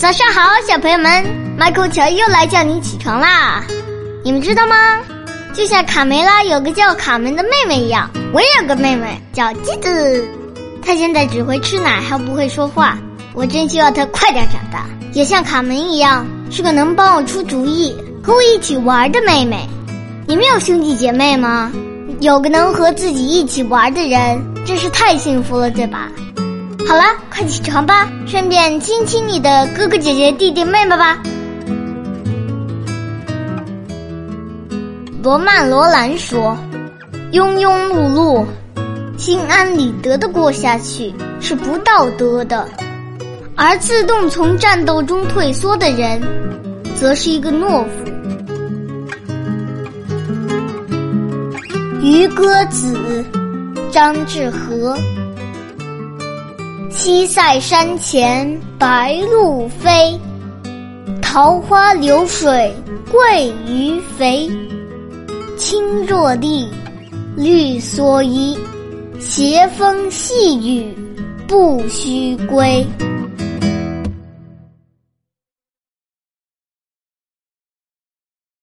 早上好，小朋友们，Michael 乔又来叫你起床啦。你们知道吗？就像卡梅拉有个叫卡门的妹妹一样，我也有个妹妹叫吉子。她现在只会吃奶，还不会说话。我真希望她快点长大，也像卡门一样，是个能帮我出主意、和我一起玩的妹妹。你们有兄弟姐妹吗？有个能和自己一起玩的人，真是太幸福了，对吧？好了，快起床吧，顺便亲亲你的哥哥姐姐、弟弟妹妹吧。罗曼·罗兰说：“庸庸碌碌、心安理得的过下去是不道德的，而自动从战斗中退缩的人，则是一个懦夫。”《渔歌子》张志和。西塞山前白鹭飞，桃花流水鳜鱼肥。青箬笠，绿蓑衣，斜风细雨不须归。